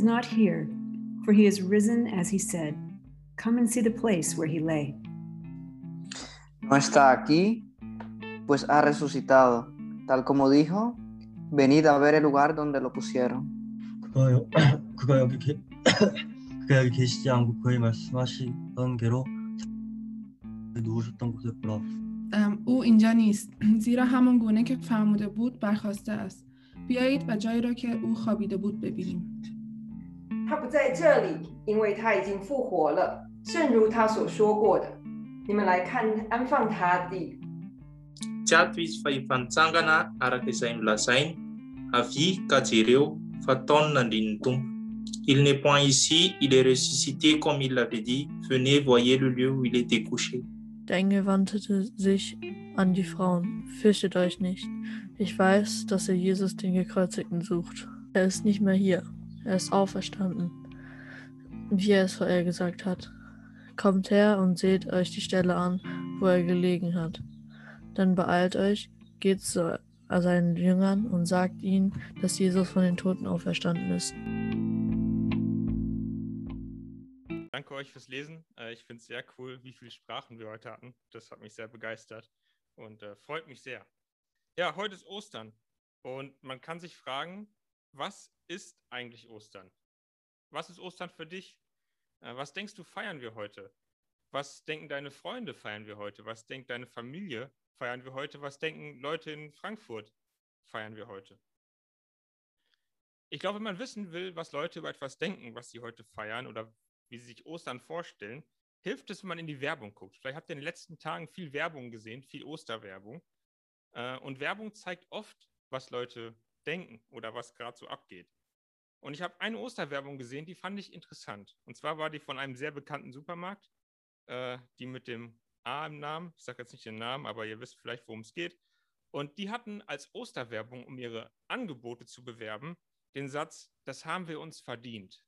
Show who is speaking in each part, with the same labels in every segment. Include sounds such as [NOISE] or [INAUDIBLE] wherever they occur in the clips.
Speaker 1: is not here, for he is risen as he said. Come and see the place where he lay.
Speaker 2: No está aquí, pues ha resucitado. Tal como dijo, venid a ver el lugar donde lo pusieron.
Speaker 3: 그가, [COUGHS] 그가 여기 [COUGHS] 계, 그가 여기 계시지 않고 그의 말씀하시던 대로 누우셨던 곳에 보라.
Speaker 4: ام، او اینجا نیست زیرا همان گونه که فرموده بود برخواسته است بیایید و جایی را که او خوابیده بود ببینیم
Speaker 5: 他不在这里，因为他已经复活了，正如他所说过的。你们来看安放他的地，
Speaker 6: tsy ato izy fa hifantsangana araka izay milazainy avy ka jereo fa taony nandriny ny tompo il n'est point ici il est ressuscité comme il l'avait dit venez voyez le lieu où il était couché
Speaker 7: Der Engel wandte sich an die Frauen. Fürchtet euch nicht. Ich weiß, dass ihr Jesus den Gekreuzigten sucht. Er ist nicht mehr hier. Er ist auferstanden. Wie er es vorher gesagt hat. Kommt her und seht euch die Stelle an, wo er gelegen hat. Dann beeilt euch, geht zu seinen Jüngern und sagt ihnen, dass Jesus von den Toten auferstanden ist.
Speaker 8: Danke euch fürs Lesen. Äh, Ich finde es sehr cool, wie viele Sprachen wir heute hatten. Das hat mich sehr begeistert und äh, freut mich sehr. Ja, heute ist Ostern und man kann sich fragen, was ist eigentlich Ostern? Was ist Ostern für dich? Äh, Was denkst du, feiern wir heute? Was denken deine Freunde, feiern wir heute? Was denkt deine Familie, feiern wir heute? Was denken Leute in Frankfurt, feiern wir heute? Ich glaube, wenn man wissen will, was Leute über etwas denken, was sie heute feiern oder wie sie sich Ostern vorstellen, hilft es, wenn man in die Werbung guckt. Vielleicht habt ihr in den letzten Tagen viel Werbung gesehen, viel Osterwerbung. Äh, Und Werbung zeigt oft, was Leute denken oder was gerade so abgeht. Und ich habe eine Osterwerbung gesehen, die fand ich interessant. Und zwar war die von einem sehr bekannten Supermarkt, äh, die mit dem A im Namen, ich sage jetzt nicht den Namen, aber ihr wisst vielleicht, worum es geht. Und die hatten als Osterwerbung, um ihre Angebote zu bewerben, den Satz, das haben wir uns verdient.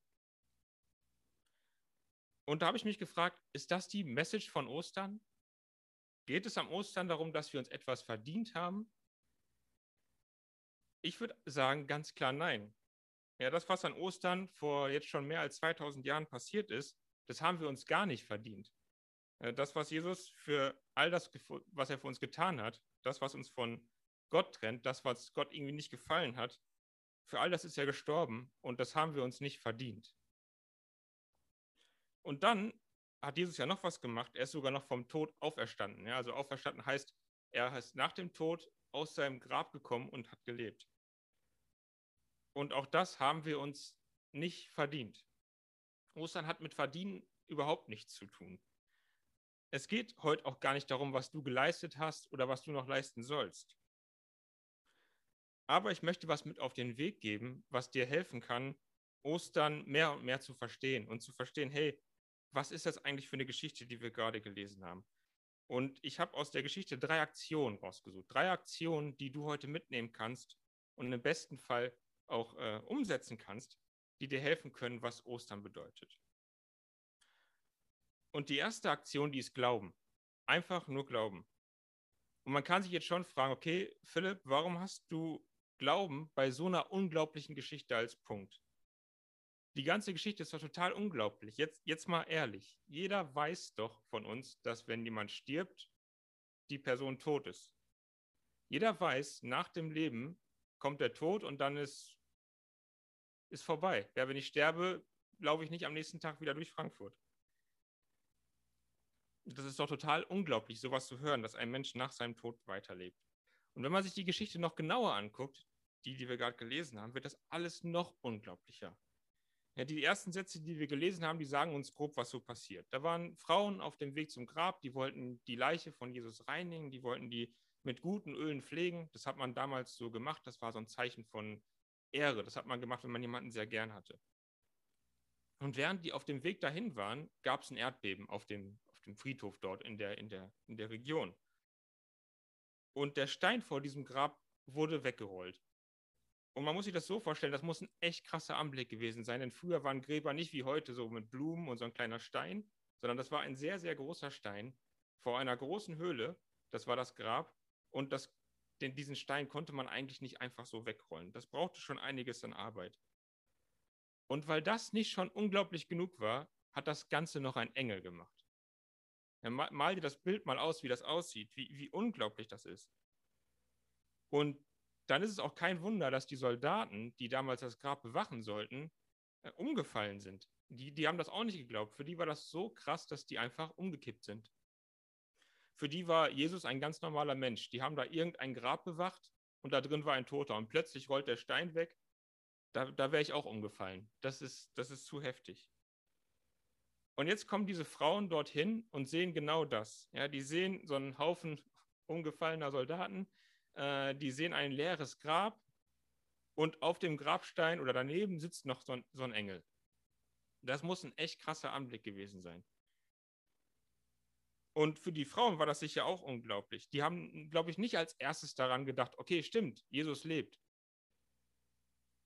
Speaker 8: Und da habe ich mich gefragt, ist das die Message von Ostern? Geht es am Ostern darum, dass wir uns etwas verdient haben? Ich würde sagen, ganz klar nein. Ja, das, was an Ostern vor jetzt schon mehr als 2000 Jahren passiert ist, das haben wir uns gar nicht verdient. Äh, Das, was Jesus für all das, was er für uns getan hat, das, was uns von Gott trennt, das, was Gott irgendwie nicht gefallen hat, für all das ist er gestorben und das haben wir uns nicht verdient. Und dann hat Jesus ja noch was gemacht. Er ist sogar noch vom Tod auferstanden. Ja? Also auferstanden heißt, er ist nach dem Tod aus seinem Grab gekommen und hat gelebt. Und auch das haben wir uns nicht verdient. Ostern hat mit Verdienen überhaupt nichts zu tun. Es geht heute auch gar nicht darum, was du geleistet hast oder was du noch leisten sollst. Aber ich möchte was mit auf den Weg geben, was dir helfen kann, Ostern mehr und mehr zu verstehen und zu verstehen, hey, was ist das eigentlich für eine Geschichte, die wir gerade gelesen haben? Und ich habe aus der Geschichte drei Aktionen rausgesucht. Drei Aktionen, die du heute mitnehmen kannst und im besten Fall auch äh, umsetzen kannst, die dir helfen können, was Ostern bedeutet. Und die erste Aktion, die ist Glauben. Einfach nur Glauben. Und man kann sich jetzt schon fragen, okay, Philipp, warum hast du Glauben bei so einer unglaublichen Geschichte als Punkt? Die ganze Geschichte ist doch total unglaublich. Jetzt, jetzt mal ehrlich. Jeder weiß doch von uns, dass wenn jemand stirbt, die Person tot ist. Jeder weiß, nach dem Leben kommt der Tod und dann ist, ist vorbei. Ja, wenn ich sterbe, laufe ich nicht am nächsten Tag wieder durch Frankfurt. Das ist doch total unglaublich, sowas zu hören, dass ein Mensch nach seinem Tod weiterlebt. Und wenn man sich die Geschichte noch genauer anguckt, die, die wir gerade gelesen haben, wird das alles noch unglaublicher. Ja, die ersten Sätze, die wir gelesen haben, die sagen uns grob, was so passiert. Da waren Frauen auf dem Weg zum Grab, die wollten die Leiche von Jesus reinigen, die wollten die mit guten Ölen pflegen. Das hat man damals so gemacht, das war so ein Zeichen von Ehre. Das hat man gemacht, wenn man jemanden sehr gern hatte. Und während die auf dem Weg dahin waren, gab es ein Erdbeben auf dem, auf dem Friedhof dort in der, in, der, in der Region. Und der Stein vor diesem Grab wurde weggerollt. Und man muss sich das so vorstellen, das muss ein echt krasser Anblick gewesen sein, denn früher waren Gräber nicht wie heute so mit Blumen und so ein kleiner Stein, sondern das war ein sehr, sehr großer Stein vor einer großen Höhle. Das war das Grab. Und das, den, diesen Stein konnte man eigentlich nicht einfach so wegrollen. Das brauchte schon einiges an Arbeit. Und weil das nicht schon unglaublich genug war, hat das Ganze noch ein Engel gemacht. Mal, mal dir das Bild mal aus, wie das aussieht, wie, wie unglaublich das ist. Und dann ist es auch kein Wunder, dass die Soldaten, die damals das Grab bewachen sollten, äh, umgefallen sind. Die, die haben das auch nicht geglaubt. Für die war das so krass, dass die einfach umgekippt sind. Für die war Jesus ein ganz normaler Mensch. Die haben da irgendein Grab bewacht und da drin war ein Toter. Und plötzlich rollt der Stein weg. Da, da wäre ich auch umgefallen. Das ist, das ist zu heftig. Und jetzt kommen diese Frauen dorthin und sehen genau das. Ja, die sehen so einen Haufen [LAUGHS] umgefallener Soldaten, äh, die sehen ein leeres Grab und auf dem Grabstein oder daneben sitzt noch so ein, so ein Engel. Das muss ein echt krasser Anblick gewesen sein. Und für die Frauen war das sicher auch unglaublich. Die haben, glaube ich, nicht als erstes daran gedacht, okay, stimmt, Jesus lebt.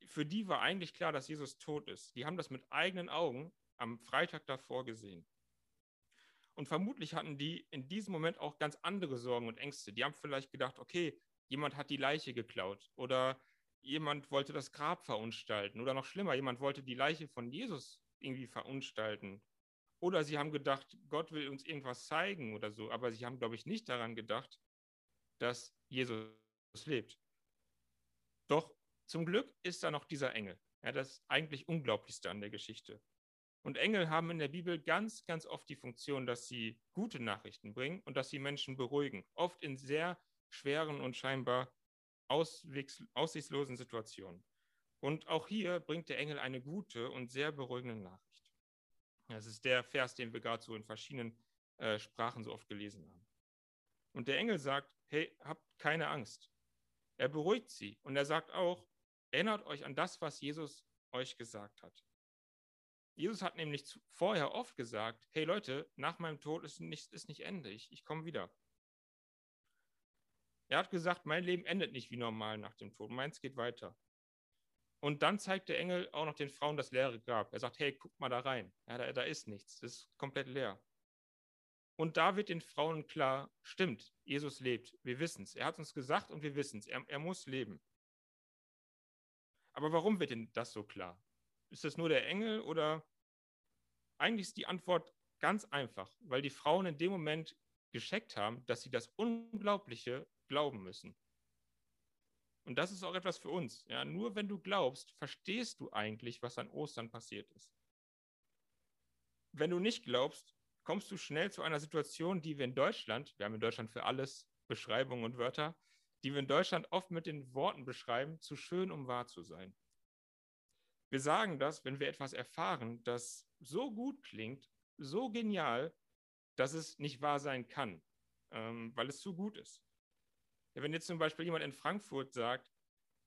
Speaker 8: Für die war eigentlich klar, dass Jesus tot ist. Die haben das mit eigenen Augen am Freitag davor gesehen. Und vermutlich hatten die in diesem Moment auch ganz andere Sorgen und Ängste. Die haben vielleicht gedacht, okay, jemand hat die Leiche geklaut oder jemand wollte das Grab verunstalten oder noch schlimmer, jemand wollte die Leiche von Jesus irgendwie verunstalten. Oder sie haben gedacht, Gott will uns irgendwas zeigen oder so, aber sie haben, glaube ich, nicht daran gedacht, dass Jesus lebt. Doch zum Glück ist da noch dieser Engel. Ja, das eigentlich Unglaublichste an der Geschichte. Und Engel haben in der Bibel ganz, ganz oft die Funktion, dass sie gute Nachrichten bringen und dass sie Menschen beruhigen. Oft in sehr schweren und scheinbar aussichtslosen Situationen. Und auch hier bringt der Engel eine gute und sehr beruhigende Nachricht. Das ist der Vers, den wir gerade so in verschiedenen äh, Sprachen so oft gelesen haben. Und der Engel sagt, hey, habt keine Angst. Er beruhigt sie und er sagt auch, erinnert euch an das, was Jesus euch gesagt hat. Jesus hat nämlich vorher oft gesagt, hey Leute, nach meinem Tod ist nicht, ist nicht Ende, ich, ich komme wieder. Er hat gesagt, mein Leben endet nicht wie normal nach dem Tod, meins geht weiter. Und dann zeigt der Engel auch noch den Frauen das leere Grab. Er sagt, hey, guck mal da rein. Ja, da, da ist nichts, das ist komplett leer. Und da wird den Frauen klar, stimmt, Jesus lebt, wir wissen es. Er hat uns gesagt und wir wissen es, er, er muss leben. Aber warum wird denn das so klar? Ist das nur der Engel oder eigentlich ist die Antwort ganz einfach, weil die Frauen in dem Moment gescheckt haben, dass sie das Unglaubliche glauben müssen. Und das ist auch etwas für uns. Ja, nur wenn du glaubst, verstehst du eigentlich, was an Ostern passiert ist. Wenn du nicht glaubst, kommst du schnell zu einer Situation, die wir in Deutschland, wir haben in Deutschland für alles Beschreibungen und Wörter, die wir in Deutschland oft mit den Worten beschreiben, zu schön, um wahr zu sein. Wir sagen das, wenn wir etwas erfahren, das so gut klingt, so genial, dass es nicht wahr sein kann, ähm, weil es zu gut ist. Ja, wenn jetzt zum Beispiel jemand in Frankfurt sagt,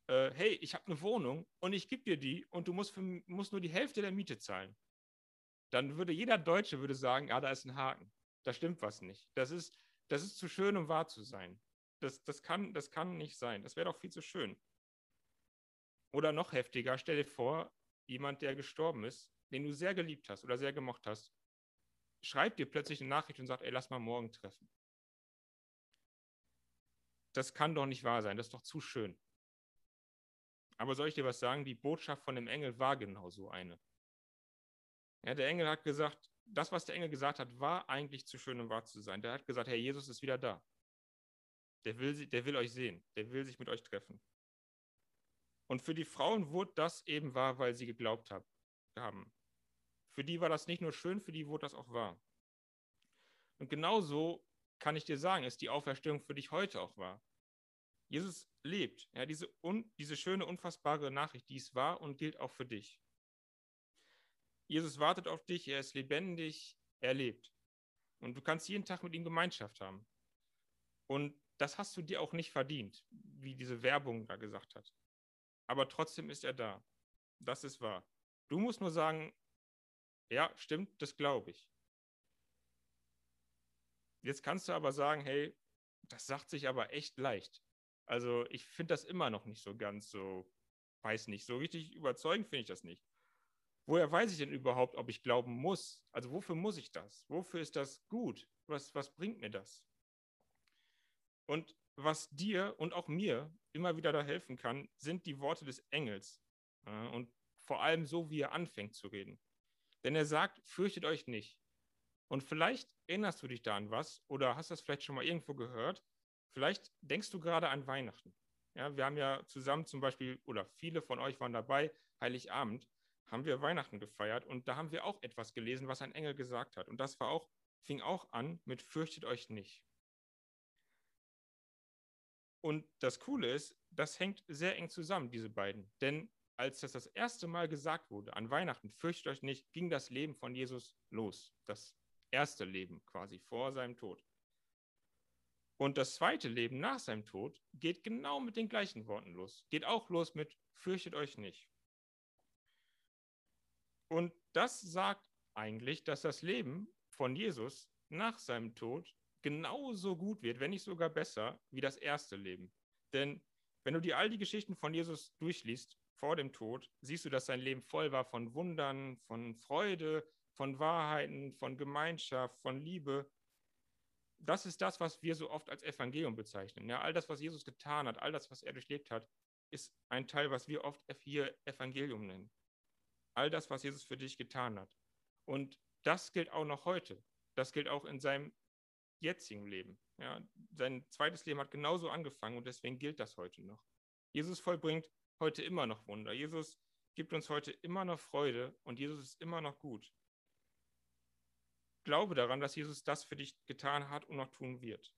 Speaker 8: äh, hey, ich habe eine Wohnung und ich gebe dir die und du musst, für, musst nur die Hälfte der Miete zahlen, dann würde jeder Deutsche würde sagen, ja, da ist ein Haken. Da stimmt was nicht. Das ist, das ist zu schön, um wahr zu sein. Das, das, kann, das kann nicht sein. Das wäre doch viel zu schön. Oder noch heftiger, stell dir vor, jemand, der gestorben ist, den du sehr geliebt hast oder sehr gemocht hast, schreibt dir plötzlich eine Nachricht und sagt, ey, lass mal morgen treffen das kann doch nicht wahr sein, das ist doch zu schön. Aber soll ich dir was sagen? Die Botschaft von dem Engel war genau so eine. Ja, der Engel hat gesagt, das, was der Engel gesagt hat, war eigentlich zu schön, um wahr zu sein. Der hat gesagt, Herr Jesus ist wieder da. Der will, der will euch sehen. Der will sich mit euch treffen. Und für die Frauen wurde das eben wahr, weil sie geglaubt haben. Für die war das nicht nur schön, für die wurde das auch wahr. Und genauso kann ich dir sagen, ist die Auferstehung für dich heute auch wahr. Jesus lebt. Ja, diese, un, diese schöne, unfassbare Nachricht, die ist wahr und gilt auch für dich. Jesus wartet auf dich, er ist lebendig, er lebt. Und du kannst jeden Tag mit ihm Gemeinschaft haben. Und das hast du dir auch nicht verdient, wie diese Werbung da gesagt hat. Aber trotzdem ist er da. Das ist wahr. Du musst nur sagen, ja, stimmt, das glaube ich. Jetzt kannst du aber sagen, hey, das sagt sich aber echt leicht. Also ich finde das immer noch nicht so ganz so, weiß nicht, so richtig überzeugend finde ich das nicht. Woher weiß ich denn überhaupt, ob ich glauben muss? Also wofür muss ich das? Wofür ist das gut? Was, was bringt mir das? Und was dir und auch mir immer wieder da helfen kann, sind die Worte des Engels. Und vor allem so, wie er anfängt zu reden. Denn er sagt, fürchtet euch nicht. Und vielleicht erinnerst du dich da an was oder hast das vielleicht schon mal irgendwo gehört. Vielleicht denkst du gerade an Weihnachten. Ja, wir haben ja zusammen zum Beispiel, oder viele von euch waren dabei, Heiligabend, haben wir Weihnachten gefeiert und da haben wir auch etwas gelesen, was ein Engel gesagt hat. Und das war auch, fing auch an mit Fürchtet euch nicht. Und das Coole ist, das hängt sehr eng zusammen, diese beiden. Denn als das das erste Mal gesagt wurde, an Weihnachten, fürchtet euch nicht, ging das Leben von Jesus los. Das erste Leben quasi vor seinem Tod. Und das zweite Leben nach seinem Tod geht genau mit den gleichen Worten los. Geht auch los mit fürchtet euch nicht. Und das sagt eigentlich, dass das Leben von Jesus nach seinem Tod genauso gut wird, wenn nicht sogar besser, wie das erste Leben. Denn wenn du dir all die Geschichten von Jesus durchliest vor dem Tod, siehst du, dass sein Leben voll war von Wundern, von Freude, von Wahrheiten, von Gemeinschaft, von Liebe. Das ist das, was wir so oft als Evangelium bezeichnen. Ja, all das, was Jesus getan hat, all das, was er durchlebt hat, ist ein Teil, was wir oft hier Evangelium nennen. All das, was Jesus für dich getan hat. Und das gilt auch noch heute. Das gilt auch in seinem jetzigen Leben. Ja, sein zweites Leben hat genauso angefangen und deswegen gilt das heute noch. Jesus vollbringt heute immer noch Wunder. Jesus gibt uns heute immer noch Freude und Jesus ist immer noch gut glaube daran, dass Jesus das für dich getan hat und noch tun wird.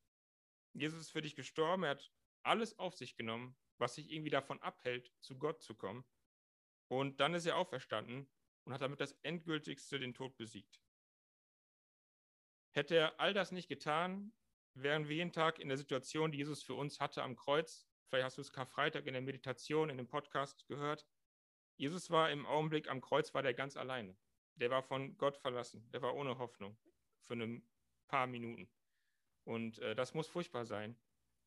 Speaker 8: Jesus ist für dich gestorben, er hat alles auf sich genommen, was sich irgendwie davon abhält, zu Gott zu kommen. Und dann ist er auferstanden und hat damit das Endgültigste den Tod besiegt. Hätte er all das nicht getan, wären wir jeden Tag in der Situation, die Jesus für uns hatte am Kreuz. Vielleicht hast du es Karfreitag in der Meditation, in dem Podcast gehört. Jesus war im Augenblick am Kreuz, war der ganz alleine der war von Gott verlassen, der war ohne Hoffnung für ein paar Minuten. Und äh, das muss furchtbar sein,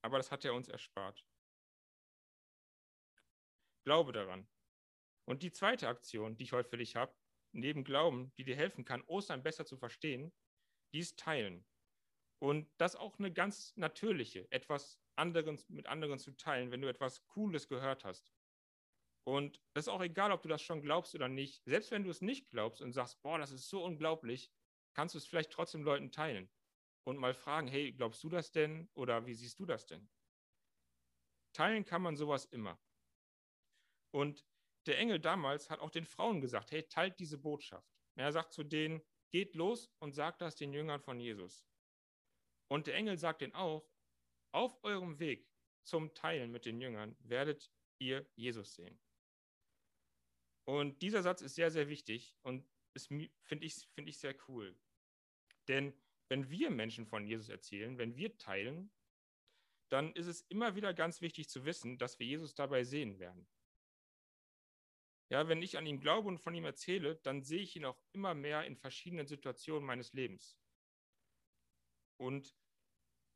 Speaker 8: aber das hat er uns erspart. Glaube daran. Und die zweite Aktion, die ich heute für dich habe, neben Glauben, die dir helfen kann, Ostern besser zu verstehen, die ist Teilen. Und das auch eine ganz natürliche, etwas anderes mit anderen zu teilen, wenn du etwas Cooles gehört hast. Und das ist auch egal, ob du das schon glaubst oder nicht. Selbst wenn du es nicht glaubst und sagst, boah, das ist so unglaublich, kannst du es vielleicht trotzdem Leuten teilen und mal fragen, hey, glaubst du das denn oder wie siehst du das denn? Teilen kann man sowas immer. Und der Engel damals hat auch den Frauen gesagt, hey, teilt diese Botschaft. Er sagt zu denen, geht los und sagt das den Jüngern von Jesus. Und der Engel sagt ihnen auch, auf eurem Weg zum Teilen mit den Jüngern werdet ihr Jesus sehen. Und dieser Satz ist sehr, sehr wichtig und finde ich, find ich sehr cool. Denn wenn wir Menschen von Jesus erzählen, wenn wir teilen, dann ist es immer wieder ganz wichtig zu wissen, dass wir Jesus dabei sehen werden. Ja, wenn ich an ihn glaube und von ihm erzähle, dann sehe ich ihn auch immer mehr in verschiedenen Situationen meines Lebens. Und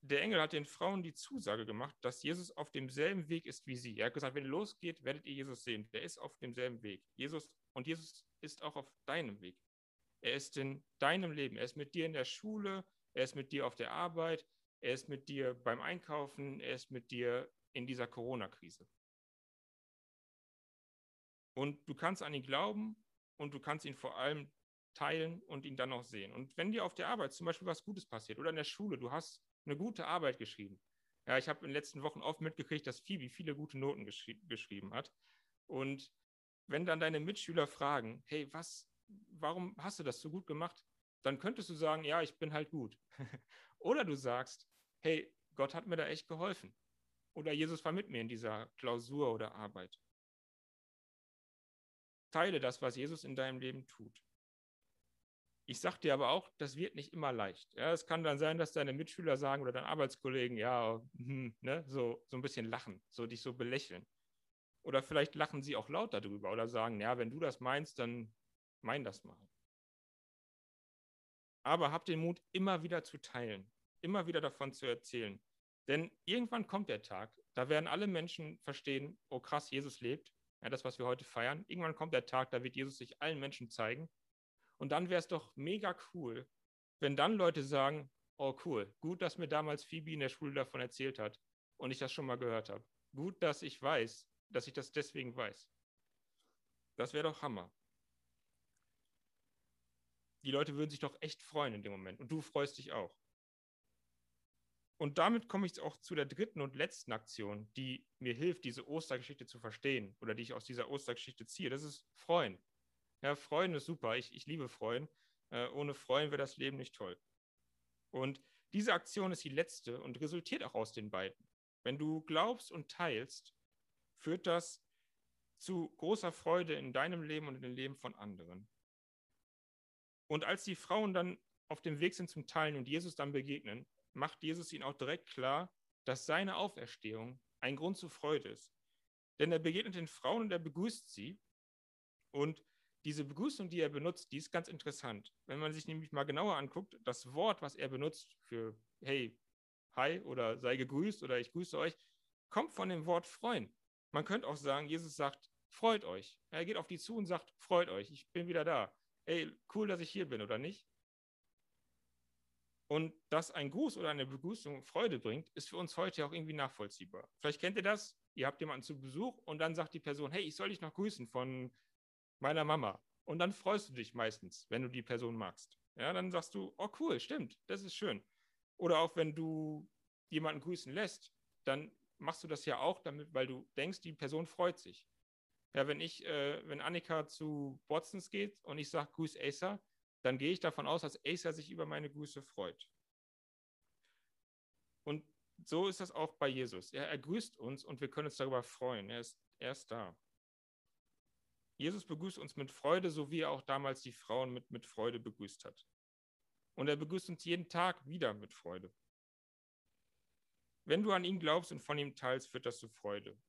Speaker 8: der Engel hat den Frauen die Zusage gemacht, dass Jesus auf demselben Weg ist wie sie. Er hat gesagt, wenn ihr losgeht, werdet ihr Jesus sehen. Der ist auf demselben Weg. Jesus und Jesus ist auch auf deinem Weg. Er ist in deinem Leben. Er ist mit dir in der Schule. Er ist mit dir auf der Arbeit. Er ist mit dir beim Einkaufen. Er ist mit dir in dieser Corona-Krise. Und du kannst an ihn glauben und du kannst ihn vor allem teilen und ihn dann auch sehen. Und wenn dir auf der Arbeit zum Beispiel was Gutes passiert oder in der Schule, du hast eine gute Arbeit geschrieben. Ja, ich habe in den letzten Wochen oft mitgekriegt, dass Phoebe viele gute Noten geschri geschrieben hat. Und wenn dann deine Mitschüler fragen, hey, was, warum hast du das so gut gemacht? Dann könntest du sagen, ja, ich bin halt gut. [LAUGHS] Oder du sagst, hey, Gott hat mir da echt geholfen. Oder Jesus war mit mir in dieser Klausur oder Arbeit. Teile das, was Jesus in deinem Leben tut. Ich sage dir aber auch, das wird nicht immer leicht. Ja, es kann dann sein, dass deine Mitschüler sagen oder deine Arbeitskollegen, ja, hm, ne, so, so ein bisschen lachen, so dich so belächeln. Oder vielleicht lachen sie auch laut darüber oder sagen, ja, wenn du das meinst, dann mein das mal. Aber habt den Mut, immer wieder zu teilen, immer wieder davon zu erzählen. Denn irgendwann kommt der Tag, da werden alle Menschen verstehen, oh krass, Jesus lebt. Ja, das, was wir heute feiern. Irgendwann kommt der Tag, da wird Jesus sich allen Menschen zeigen. Und dann wäre es doch mega cool, wenn dann Leute sagen, oh cool, gut, dass mir damals Phoebe in der Schule davon erzählt hat und ich das schon mal gehört habe. Gut, dass ich weiß, dass ich das deswegen weiß. Das wäre doch Hammer. Die Leute würden sich doch echt freuen in dem Moment und du freust dich auch. Und damit komme ich auch zu der dritten und letzten Aktion, die mir hilft, diese Ostergeschichte zu verstehen oder die ich aus dieser Ostergeschichte ziehe. Das ist Freuen. Ja, Freuen ist super. Ich, ich liebe Freuen. Äh, ohne Freuen wäre das Leben nicht toll. Und diese Aktion ist die letzte und resultiert auch aus den beiden. Wenn du glaubst und teilst, führt das zu großer Freude in deinem Leben und in dem Leben von anderen. Und als die Frauen dann auf dem Weg sind zum Teilen und Jesus dann begegnen, macht Jesus ihnen auch direkt klar, dass seine Auferstehung ein Grund zur Freude ist. Denn er begegnet den Frauen und er begrüßt sie. Und diese Begrüßung, die er benutzt, die ist ganz interessant. Wenn man sich nämlich mal genauer anguckt, das Wort, was er benutzt für hey, hi oder sei gegrüßt oder ich grüße euch, kommt von dem Wort freuen. Man könnte auch sagen, Jesus sagt, freut euch. Er geht auf die zu und sagt, freut euch, ich bin wieder da. Hey, cool, dass ich hier bin, oder nicht? Und dass ein Gruß oder eine Begrüßung Freude bringt, ist für uns heute auch irgendwie nachvollziehbar. Vielleicht kennt ihr das, ihr habt jemanden zu Besuch und dann sagt die Person, hey, ich soll dich noch grüßen von meiner Mama. Und dann freust du dich meistens, wenn du die Person magst. Ja, dann sagst du, oh cool, stimmt, das ist schön. Oder auch wenn du jemanden grüßen lässt, dann machst du das ja auch damit, weil du denkst, die Person freut sich. Ja, wenn ich, äh, wenn Annika zu Watsons geht und ich sage, grüß Acer, dann gehe ich davon aus, dass Acer sich über meine Grüße freut. Und so ist das auch bei Jesus. Er, er grüßt uns und wir können uns darüber freuen. Er ist, er ist da. Jesus begrüßt uns mit Freude, so wie er auch damals die Frauen mit, mit Freude begrüßt hat. Und er begrüßt uns jeden Tag wieder mit Freude. Wenn du an ihn glaubst und von ihm teilst, führt das zu Freude.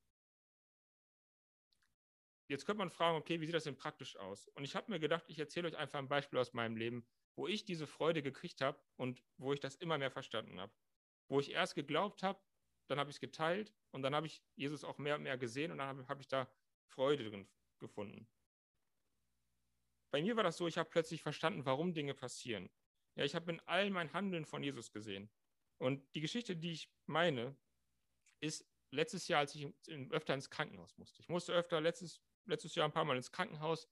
Speaker 8: Jetzt könnte man fragen, okay, wie sieht das denn praktisch aus? Und ich habe mir gedacht, ich erzähle euch einfach ein Beispiel aus meinem Leben, wo ich diese Freude gekriegt habe und wo ich das immer mehr verstanden habe. Wo ich erst geglaubt habe, dann habe ich es geteilt und dann habe ich Jesus auch mehr und mehr gesehen und dann habe hab ich da Freude drin gefunden. Bei mir war das so, ich habe plötzlich verstanden, warum Dinge passieren. Ja, ich habe in all mein Handeln von Jesus gesehen. Und die Geschichte, die ich meine, ist letztes Jahr, als ich öfter ins Krankenhaus musste. Ich musste öfter letztes letztes Jahr ein paar Mal ins Krankenhaus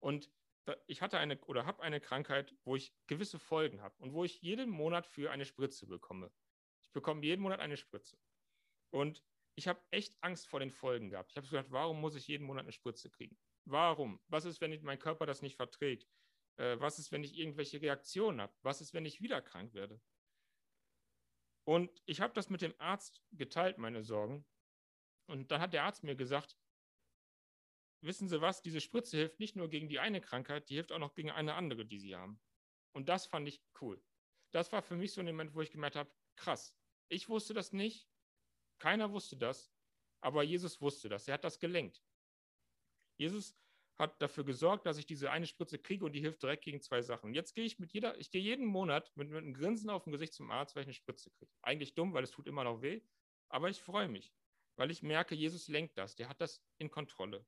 Speaker 8: und ich hatte eine oder habe eine Krankheit, wo ich gewisse Folgen habe und wo ich jeden Monat für eine Spritze bekomme. Ich bekomme jeden Monat eine Spritze. Und ich habe echt Angst vor den Folgen gehabt. Ich habe gedacht, warum muss ich jeden Monat eine Spritze kriegen? Warum? Was ist, wenn mein Körper das nicht verträgt? Äh, was ist, wenn ich irgendwelche Reaktionen habe? Was ist, wenn ich wieder krank werde? Und ich habe das mit dem Arzt geteilt, meine Sorgen. Und dann hat der Arzt mir gesagt, wissen Sie was, diese Spritze hilft nicht nur gegen die eine Krankheit, die hilft auch noch gegen eine andere, die Sie haben. Und das fand ich cool. Das war für mich so ein Moment, wo ich gemerkt habe, krass, ich wusste das nicht, keiner wusste das, aber Jesus wusste das, er hat das gelenkt. Jesus hat dafür gesorgt, dass ich diese eine Spritze kriege und die hilft direkt gegen zwei Sachen. Jetzt gehe ich mit jeder, ich gehe jeden Monat mit, mit einem Grinsen auf dem Gesicht zum Arzt, weil ich eine Spritze kriege. Eigentlich dumm, weil es tut immer noch weh, aber ich freue mich, weil ich merke, Jesus lenkt das, der hat das in Kontrolle.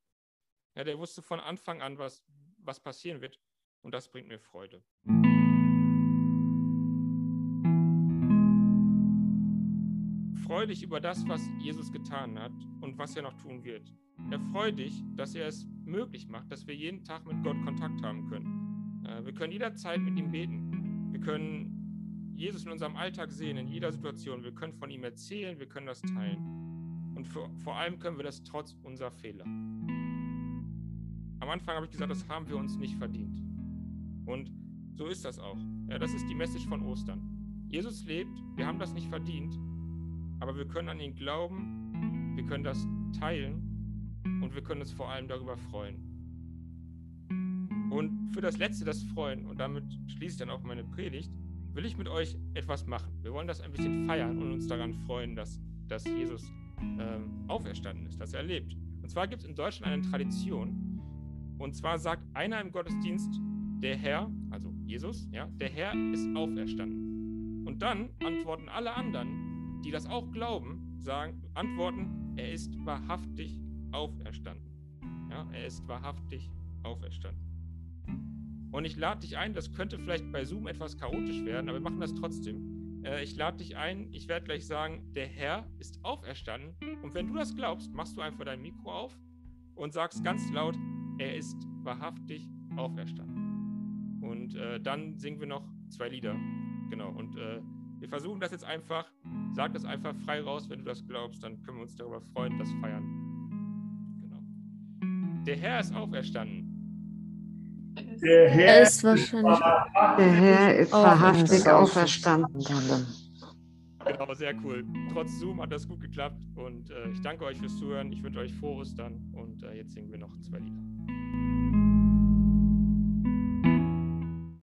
Speaker 8: Ja, der wusste von Anfang an, was, was passieren wird. Und das bringt mir Freude. Dich über das, was Jesus getan hat und was er noch tun wird. Erfreu dich, dass er es möglich macht, dass wir jeden Tag mit Gott Kontakt haben können. Äh, wir können jederzeit mit ihm beten. Wir können Jesus in unserem Alltag sehen, in jeder Situation. Wir können von ihm erzählen, wir können das teilen. Und vor, vor allem können wir das trotz unserer Fehler. Am Anfang habe ich gesagt, das haben wir uns nicht verdient. Und so ist das auch. Ja, das ist die Message von Ostern. Jesus lebt, wir haben das nicht verdient, aber wir können an ihn glauben, wir können das teilen und wir können uns vor allem darüber freuen. Und für das Letzte, das Freuen, und damit schließe ich dann auch meine Predigt, will ich mit euch etwas machen. Wir wollen das ein bisschen feiern und uns daran freuen, dass, dass Jesus ähm, auferstanden ist, dass er lebt. Und zwar gibt es in Deutschland eine Tradition, und zwar sagt einer im Gottesdienst, der Herr, also Jesus, ja, der Herr ist auferstanden. Und dann antworten alle anderen, die das auch glauben, sagen, antworten, er ist wahrhaftig auferstanden. Ja, er ist wahrhaftig auferstanden. Und ich lade dich ein, das könnte vielleicht bei Zoom etwas chaotisch werden, aber wir machen das trotzdem. Äh, ich lade dich ein, ich werde gleich sagen, der Herr ist auferstanden. Und wenn du das glaubst, machst du einfach dein Mikro auf und sagst ganz laut, er ist wahrhaftig auferstanden. Und äh, dann singen wir noch zwei Lieder. Genau. Und äh, wir versuchen das jetzt einfach. Sag das einfach frei raus, wenn du das glaubst. Dann können wir uns darüber freuen, das feiern. Genau. Der Herr ist auferstanden.
Speaker 9: Der Herr
Speaker 7: Er ist wahrscheinlich.
Speaker 10: Der Herr ist
Speaker 7: Oh,
Speaker 10: wahrhaftig
Speaker 7: ja.
Speaker 10: auferstanden.
Speaker 8: Genau, sehr cool. Trotz Zoom hat das gut geklappt und äh, ich danke euch fürs Zuhören. Ich wünsche euch frohe Ostern und äh, jetzt singen wir noch zwei Lieder.